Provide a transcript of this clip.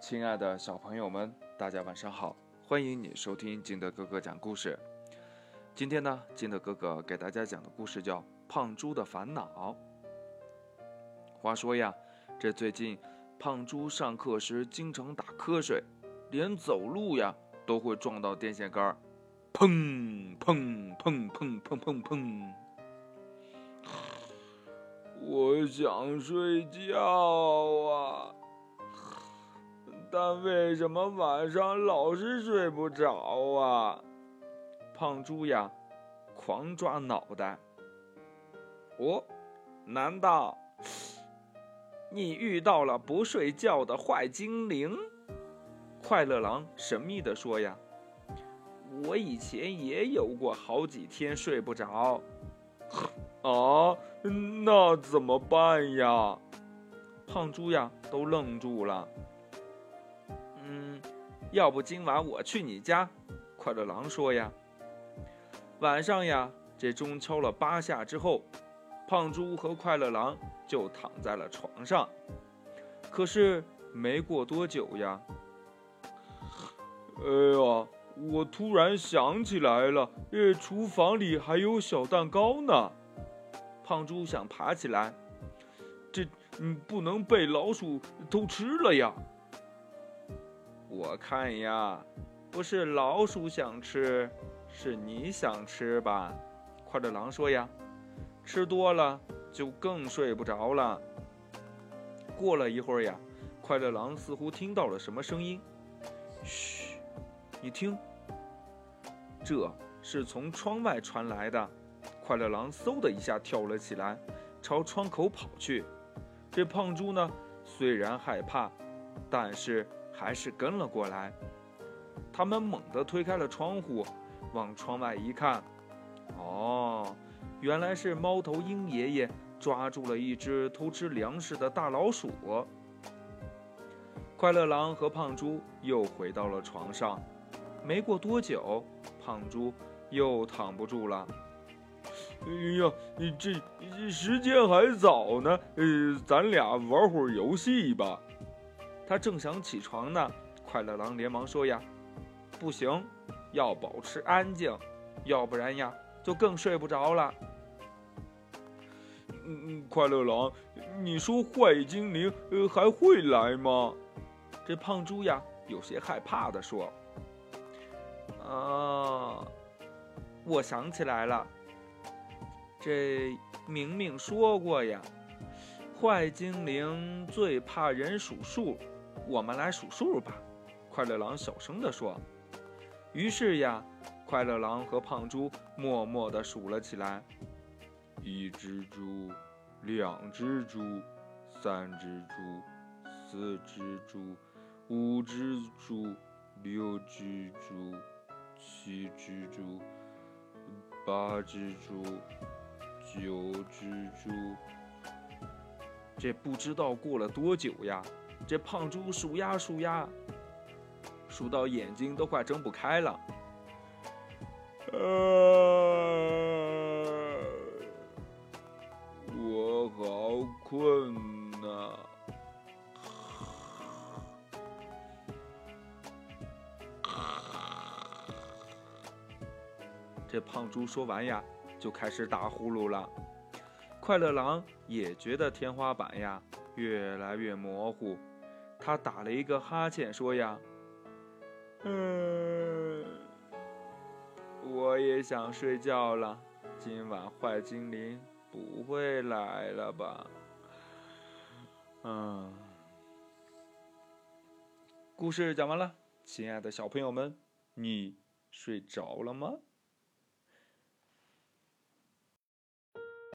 亲爱的小朋友们，大家晚上好！欢迎你收听金德哥哥讲故事。今天呢，金德哥哥给大家讲的故事叫《胖猪的烦恼》。话说呀，这最近胖猪上课时经常打瞌睡，连走路呀都会撞到电线杆儿，砰砰砰砰砰砰砰。我想睡觉啊，但为什么晚上老是睡不着啊？胖猪呀，狂抓脑袋。哦，难道你遇到了不睡觉的坏精灵？快乐狼神秘地说呀：“我以前也有过好几天睡不着。”啊，那怎么办呀？胖猪呀，都愣住了。嗯，要不今晚我去你家？快乐狼说呀。晚上呀，这钟敲了八下之后，胖猪和快乐狼就躺在了床上。可是没过多久呀，哎呀，我突然想起来了，这，厨房里还有小蛋糕呢。胖猪想爬起来，这嗯不能被老鼠偷吃了呀！我看呀，不是老鼠想吃，是你想吃吧？快乐狼说呀，吃多了就更睡不着了。过了一会儿呀，快乐狼似乎听到了什么声音，嘘，你听，这是从窗外传来的。快乐狼嗖的一下跳了起来，朝窗口跑去。这胖猪呢，虽然害怕，但是还是跟了过来。他们猛地推开了窗户，往窗外一看，哦，原来是猫头鹰爷爷抓住了一只偷吃粮食的大老鼠。快乐狼和胖猪又回到了床上。没过多久，胖猪又躺不住了。哎呀，这时间还早呢，呃，咱俩玩会儿游戏吧。他正想起床呢，快乐狼连忙说呀：“不行，要保持安静，要不然呀，就更睡不着了。”嗯嗯，快乐狼，你说坏精灵呃还会来吗？这胖猪呀，有些害怕的说：“啊，我想起来了。”这明明说过呀，坏精灵最怕人数数，我们来数数吧。快乐狼小声地说。于是呀，快乐狼和胖猪默默地数了起来：一只猪，两只猪，三只猪，四只猪，五只猪，六只猪，七只猪，八只猪。九只猪，这不知道过了多久呀！这胖猪数呀数呀，数到眼睛都快睁不开了。呃！我好困呐！这胖猪说完呀。就开始打呼噜了，快乐狼也觉得天花板呀越来越模糊，他打了一个哈欠，说呀：“嗯，我也想睡觉了，今晚坏精灵不会来了吧？”嗯，故事讲完了，亲爱的小朋友们，你睡着了吗？